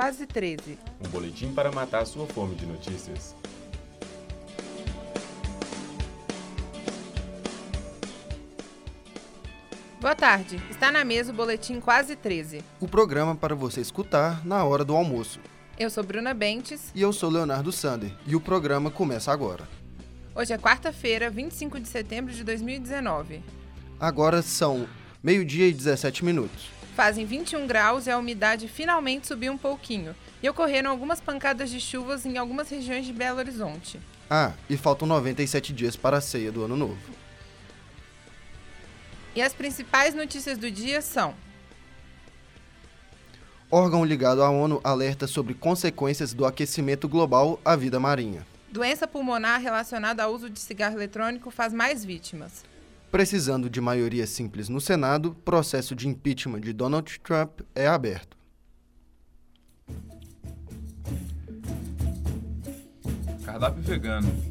quase 13. Um boletim para matar sua fome de notícias. Boa tarde. Está na mesa o boletim quase 13. O programa para você escutar na hora do almoço. Eu sou Bruna Bentes. E eu sou Leonardo Sander. E o programa começa agora. Hoje é quarta-feira, 25 de setembro de 2019. Agora são meio-dia e 17 minutos. Fazem 21 graus e a umidade finalmente subiu um pouquinho. E ocorreram algumas pancadas de chuvas em algumas regiões de Belo Horizonte. Ah, e faltam 97 dias para a ceia do Ano Novo. E as principais notícias do dia são: Órgão ligado à ONU alerta sobre consequências do aquecimento global à vida marinha. Doença pulmonar relacionada ao uso de cigarro eletrônico faz mais vítimas. Precisando de maioria simples no Senado, processo de impeachment de Donald Trump é aberto. Cardápio vegano.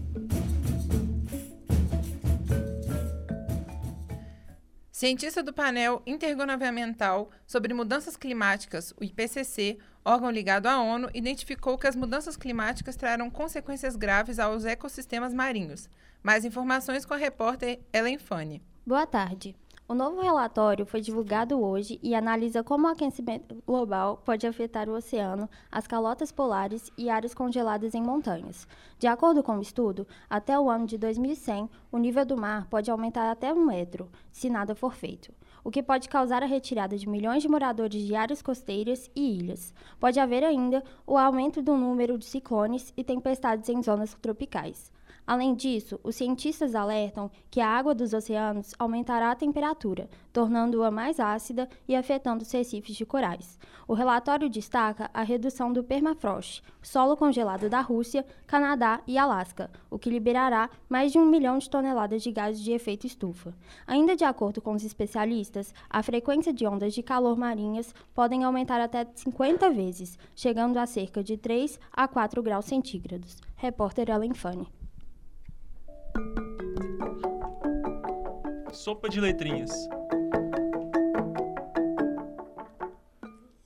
Cientista do painel intergovernamental sobre mudanças climáticas, o IPCC, órgão ligado à ONU, identificou que as mudanças climáticas trarão consequências graves aos ecossistemas marinhos. Mais informações com a repórter Ellen Fanny. Boa tarde. O novo relatório foi divulgado hoje e analisa como o aquecimento global pode afetar o oceano, as calotas polares e áreas congeladas em montanhas. De acordo com o estudo, até o ano de 2100, o nível do mar pode aumentar até um metro, se nada for feito, o que pode causar a retirada de milhões de moradores de áreas costeiras e ilhas. Pode haver ainda o aumento do número de ciclones e tempestades em zonas tropicais. Além disso, os cientistas alertam que a água dos oceanos aumentará a temperatura, tornando-a mais ácida e afetando os recifes de corais. O relatório destaca a redução do permafrost, solo congelado da Rússia, Canadá e Alasca, o que liberará mais de um milhão de toneladas de gases de efeito estufa. Ainda de acordo com os especialistas, a frequência de ondas de calor marinhas podem aumentar até 50 vezes, chegando a cerca de 3 a 4 graus centígrados. Repórter Ellen Fanny. Sopa de letrinhas.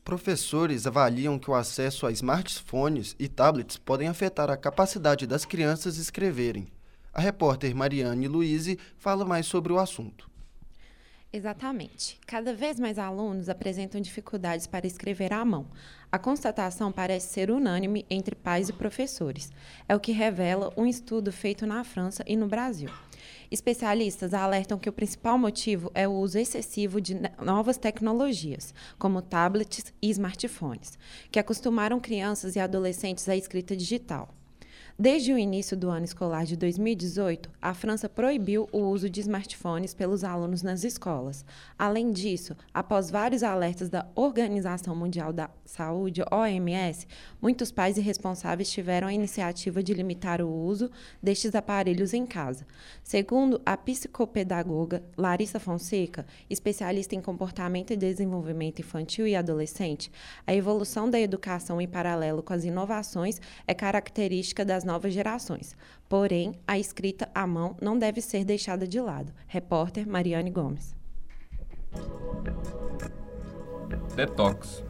Professores avaliam que o acesso a smartphones e tablets podem afetar a capacidade das crianças escreverem. A repórter Mariane Luiz fala mais sobre o assunto. Exatamente. Cada vez mais alunos apresentam dificuldades para escrever à mão. A constatação parece ser unânime entre pais e professores. É o que revela um estudo feito na França e no Brasil. Especialistas alertam que o principal motivo é o uso excessivo de novas tecnologias, como tablets e smartphones, que acostumaram crianças e adolescentes à escrita digital. Desde o início do ano escolar de 2018, a França proibiu o uso de smartphones pelos alunos nas escolas. Além disso, após vários alertas da Organização Mundial da Saúde, OMS, muitos pais e responsáveis tiveram a iniciativa de limitar o uso destes aparelhos em casa. Segundo a psicopedagoga Larissa Fonseca, especialista em comportamento e desenvolvimento infantil e adolescente, a evolução da educação em paralelo com as inovações é característica das novas gerações. Porém, a escrita à mão não deve ser deixada de lado. Repórter Mariane Gomes. Detox.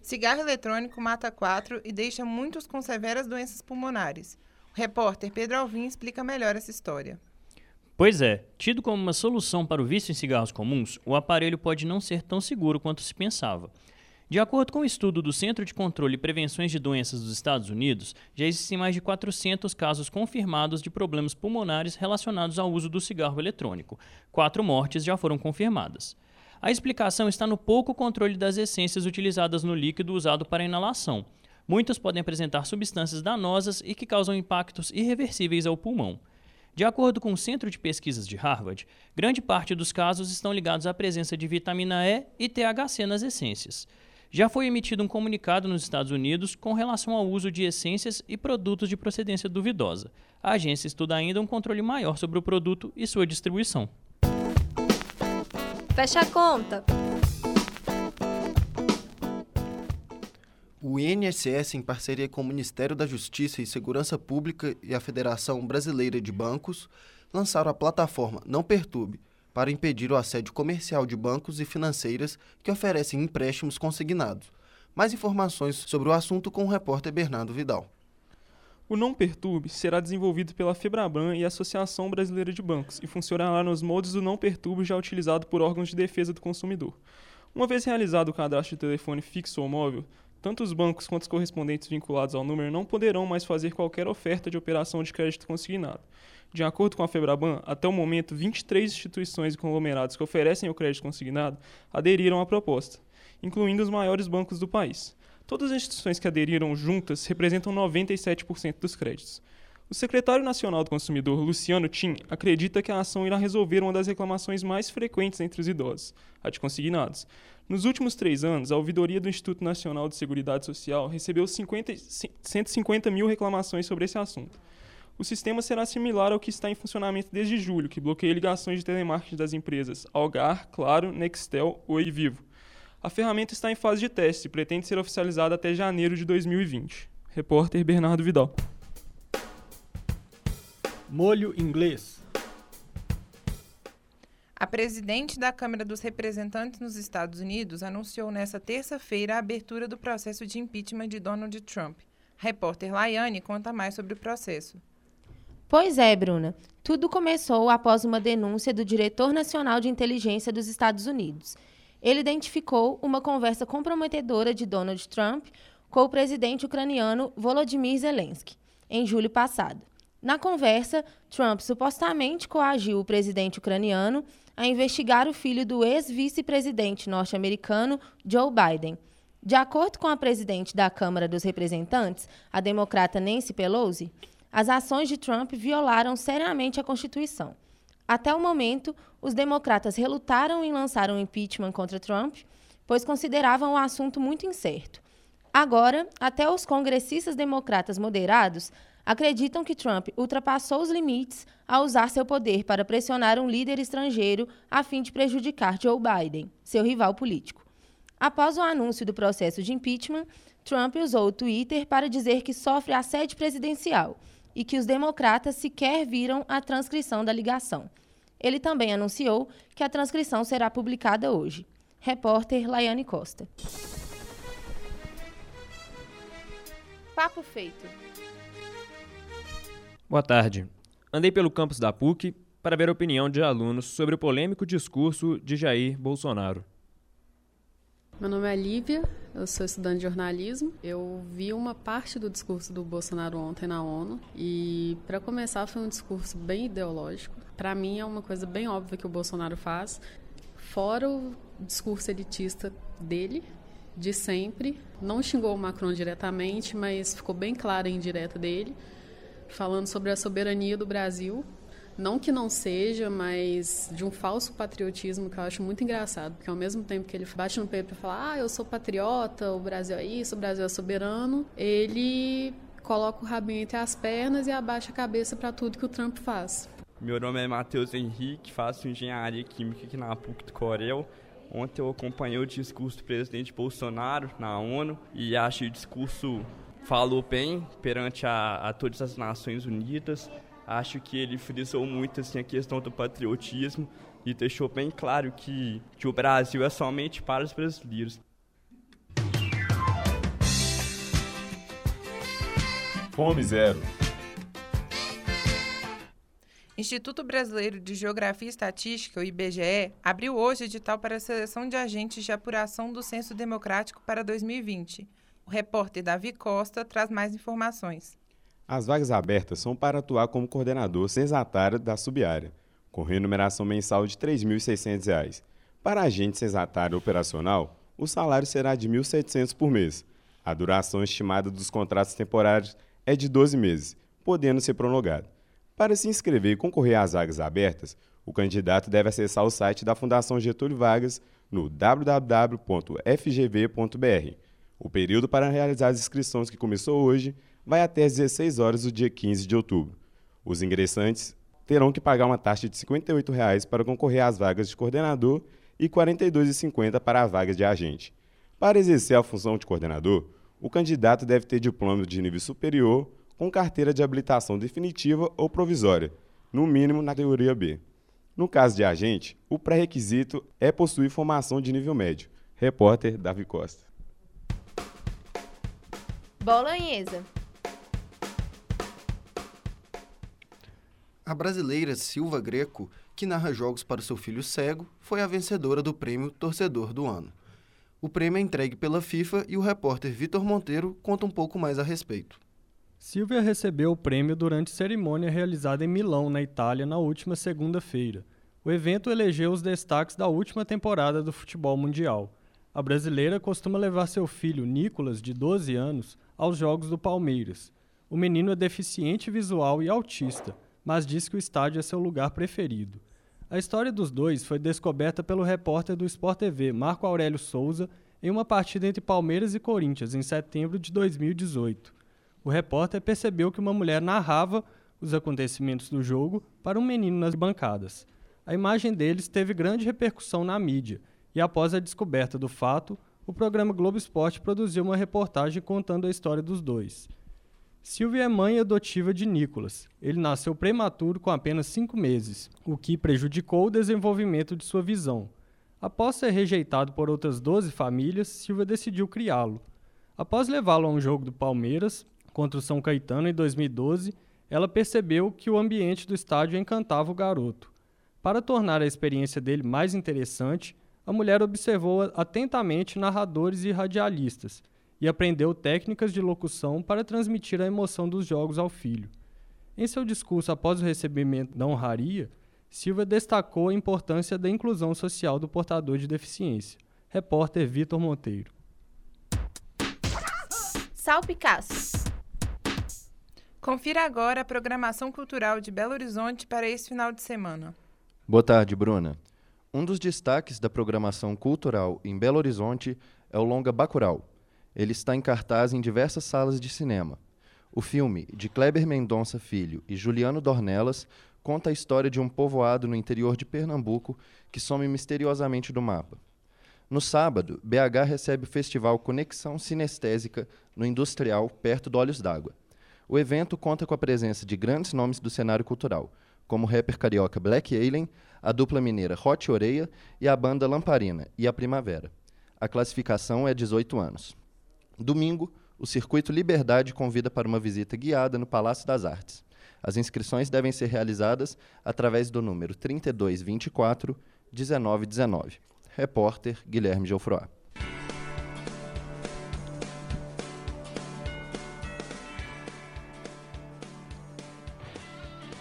Cigarro eletrônico mata quatro e deixa muitos com severas doenças pulmonares. O repórter Pedro Alvim explica melhor essa história. Pois é, tido como uma solução para o vício em cigarros comuns, o aparelho pode não ser tão seguro quanto se pensava. De acordo com um estudo do Centro de Controle e Prevenções de Doenças dos Estados Unidos, já existem mais de 400 casos confirmados de problemas pulmonares relacionados ao uso do cigarro eletrônico. Quatro mortes já foram confirmadas. A explicação está no pouco controle das essências utilizadas no líquido usado para inalação. Muitos podem apresentar substâncias danosas e que causam impactos irreversíveis ao pulmão. De acordo com o Centro de Pesquisas de Harvard, grande parte dos casos estão ligados à presença de vitamina E e THC nas essências. Já foi emitido um comunicado nos Estados Unidos com relação ao uso de essências e produtos de procedência duvidosa. A agência estuda ainda um controle maior sobre o produto e sua distribuição. Fecha a conta! O INSS, em parceria com o Ministério da Justiça e Segurança Pública e a Federação Brasileira de Bancos, lançaram a plataforma Não Perturbe, para impedir o assédio comercial de bancos e financeiras que oferecem empréstimos consignados. Mais informações sobre o assunto com o repórter Bernardo Vidal. O Não Perturbe será desenvolvido pela Febraban e a Associação Brasileira de Bancos e funcionará nos moldes do Não Perturbe já utilizado por órgãos de defesa do consumidor. Uma vez realizado o cadastro de telefone fixo ou móvel, tanto os bancos quanto os correspondentes vinculados ao número não poderão mais fazer qualquer oferta de operação de crédito consignado. De acordo com a Febraban, até o momento, 23 instituições e conglomerados que oferecem o crédito consignado aderiram à proposta, incluindo os maiores bancos do país. Todas as instituições que aderiram juntas representam 97% dos créditos. O secretário nacional do consumidor, Luciano Tim, acredita que a ação irá resolver uma das reclamações mais frequentes entre os idosos, a de consignados. Nos últimos três anos, a ouvidoria do Instituto Nacional de Seguridade Social recebeu 50, 150 mil reclamações sobre esse assunto. O sistema será similar ao que está em funcionamento desde julho, que bloqueia ligações de telemarketing das empresas Algar, Claro, Nextel, Oi Vivo. A ferramenta está em fase de teste e pretende ser oficializada até janeiro de 2020. Repórter Bernardo Vidal. Molho inglês. A presidente da Câmara dos Representantes nos Estados Unidos anunciou nesta terça-feira a abertura do processo de impeachment de Donald Trump. A repórter Laiane conta mais sobre o processo. Pois é, Bruna. Tudo começou após uma denúncia do diretor nacional de inteligência dos Estados Unidos ele identificou uma conversa comprometedora de Donald Trump com o presidente ucraniano Volodymyr Zelensky, em julho passado. Na conversa, Trump supostamente coagiu o presidente ucraniano a investigar o filho do ex-vice-presidente norte-americano Joe Biden. De acordo com a presidente da Câmara dos Representantes, a democrata Nancy Pelosi, as ações de Trump violaram seriamente a Constituição. Até o momento, os democratas relutaram em lançar um impeachment contra Trump, pois consideravam o assunto muito incerto. Agora, até os congressistas democratas moderados acreditam que Trump ultrapassou os limites ao usar seu poder para pressionar um líder estrangeiro a fim de prejudicar Joe Biden, seu rival político. Após o anúncio do processo de impeachment, Trump usou o Twitter para dizer que sofre assédio presidencial e que os democratas sequer viram a transcrição da ligação. Ele também anunciou que a transcrição será publicada hoje. Repórter Laiane Costa. Papo feito. Boa tarde. Andei pelo campus da PUC para ver a opinião de alunos sobre o polêmico discurso de Jair Bolsonaro. Meu nome é Lívia, eu sou estudante de jornalismo. Eu vi uma parte do discurso do Bolsonaro ontem na ONU e, para começar, foi um discurso bem ideológico. Para mim, é uma coisa bem óbvia que o Bolsonaro faz, fora o discurso elitista dele, de sempre. Não xingou o Macron diretamente, mas ficou bem clara a indireta dele, falando sobre a soberania do Brasil não que não seja, mas de um falso patriotismo que eu acho muito engraçado, porque ao mesmo tempo que ele bate no peito para falar, ah, eu sou patriota, o Brasil é isso, o Brasil é soberano, ele coloca o rabinho entre as pernas e abaixa a cabeça para tudo que o Trump faz. Meu nome é Matheus Henrique, faço engenharia química aqui na PUC do Corel. Ontem eu acompanhei o discurso do presidente Bolsonaro na ONU e que o discurso falou bem perante a, a todas as Nações Unidas acho que ele frisou muito assim, a questão do patriotismo e deixou bem claro que, que o Brasil é somente para os brasileiros. Fome Zero. Instituto Brasileiro de Geografia e Estatística, o IBGE, abriu hoje edital para a seleção de agentes de apuração do Censo Democrático para 2020. O repórter Davi Costa traz mais informações. As vagas abertas são para atuar como coordenador sensatário da subárea, com remuneração mensal de R$ 3.600. Para agente sensatário operacional, o salário será de R$ 1.700 por mês. A duração estimada dos contratos temporários é de 12 meses, podendo ser prolongado. Para se inscrever e concorrer às vagas abertas, o candidato deve acessar o site da Fundação Getúlio Vargas no www.fgv.br. O período para realizar as inscrições que começou hoje vai até às 16 horas do dia 15 de outubro. Os ingressantes terão que pagar uma taxa de 58 reais para concorrer às vagas de coordenador e R$ 42,50 para a vaga de agente. Para exercer a função de coordenador, o candidato deve ter diploma de nível superior com carteira de habilitação definitiva ou provisória, no mínimo na categoria B. No caso de agente, o pré-requisito é possuir formação de nível médio. Repórter Davi Costa. Bolanhesa. A brasileira Silva Greco, que narra jogos para seu filho cego, foi a vencedora do prêmio Torcedor do Ano. O prêmio é entregue pela FIFA e o repórter Vitor Monteiro conta um pouco mais a respeito. Silvia recebeu o prêmio durante cerimônia realizada em Milão, na Itália, na última segunda-feira. O evento elegeu os destaques da última temporada do futebol mundial. A brasileira costuma levar seu filho, Nicolas, de 12 anos, aos jogos do Palmeiras. O menino é deficiente visual e autista mas diz que o estádio é seu lugar preferido. A história dos dois foi descoberta pelo repórter do Sport TV, Marco Aurélio Souza, em uma partida entre Palmeiras e Corinthians, em setembro de 2018. O repórter percebeu que uma mulher narrava os acontecimentos do jogo para um menino nas bancadas. A imagem deles teve grande repercussão na mídia, e após a descoberta do fato, o programa Globo Esporte produziu uma reportagem contando a história dos dois. Silvia é mãe adotiva de Nicolas. Ele nasceu prematuro com apenas cinco meses, o que prejudicou o desenvolvimento de sua visão. Após ser rejeitado por outras 12 famílias, Silvia decidiu criá-lo. Após levá-lo a um jogo do Palmeiras contra o São Caetano em 2012, ela percebeu que o ambiente do estádio encantava o garoto. Para tornar a experiência dele mais interessante, a mulher observou atentamente narradores e radialistas e aprendeu técnicas de locução para transmitir a emoção dos jogos ao filho. Em seu discurso após o recebimento da honraria, Silva destacou a importância da inclusão social do portador de deficiência. Repórter Vitor Monteiro. Salpicaço. Confira agora a programação cultural de Belo Horizonte para esse final de semana. Boa tarde, Bruna. Um dos destaques da programação cultural em Belo Horizonte é o longa Bacurau, ele está em cartaz em diversas salas de cinema. O filme, de Kleber Mendonça Filho e Juliano Dornelas, conta a história de um povoado no interior de Pernambuco que some misteriosamente do mapa. No sábado, BH recebe o festival Conexão Sinestésica no Industrial, perto do Olhos d'Água. O evento conta com a presença de grandes nomes do cenário cultural, como o rapper carioca Black Alien, a dupla mineira Hot Oreia e a banda Lamparina e a Primavera. A classificação é 18 anos. Domingo, o Circuito Liberdade convida para uma visita guiada no Palácio das Artes. As inscrições devem ser realizadas através do número 3224 1919. Repórter Guilherme Geoffroy.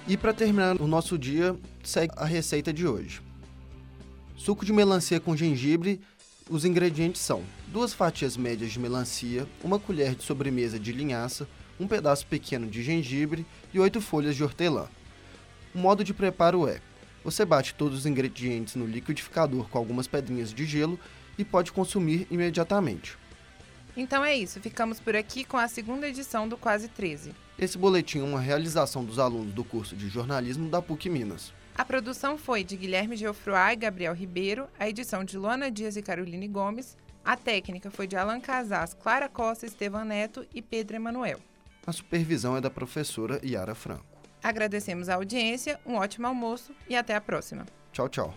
E para terminar o nosso dia, segue a receita de hoje. Suco de melancia com gengibre os ingredientes são duas fatias médias de melancia, uma colher de sobremesa de linhaça, um pedaço pequeno de gengibre e oito folhas de hortelã. O modo de preparo é: você bate todos os ingredientes no liquidificador com algumas pedrinhas de gelo e pode consumir imediatamente. Então é isso, ficamos por aqui com a segunda edição do Quase 13. Esse boletim é uma realização dos alunos do curso de jornalismo da PUC Minas. A produção foi de Guilherme Geoffroy e Gabriel Ribeiro, a edição de Luana Dias e Caroline Gomes, a técnica foi de Alan Casas, Clara Costa, Estevam Neto e Pedro Emanuel. A supervisão é da professora Yara Franco. Agradecemos a audiência, um ótimo almoço e até a próxima. Tchau, tchau.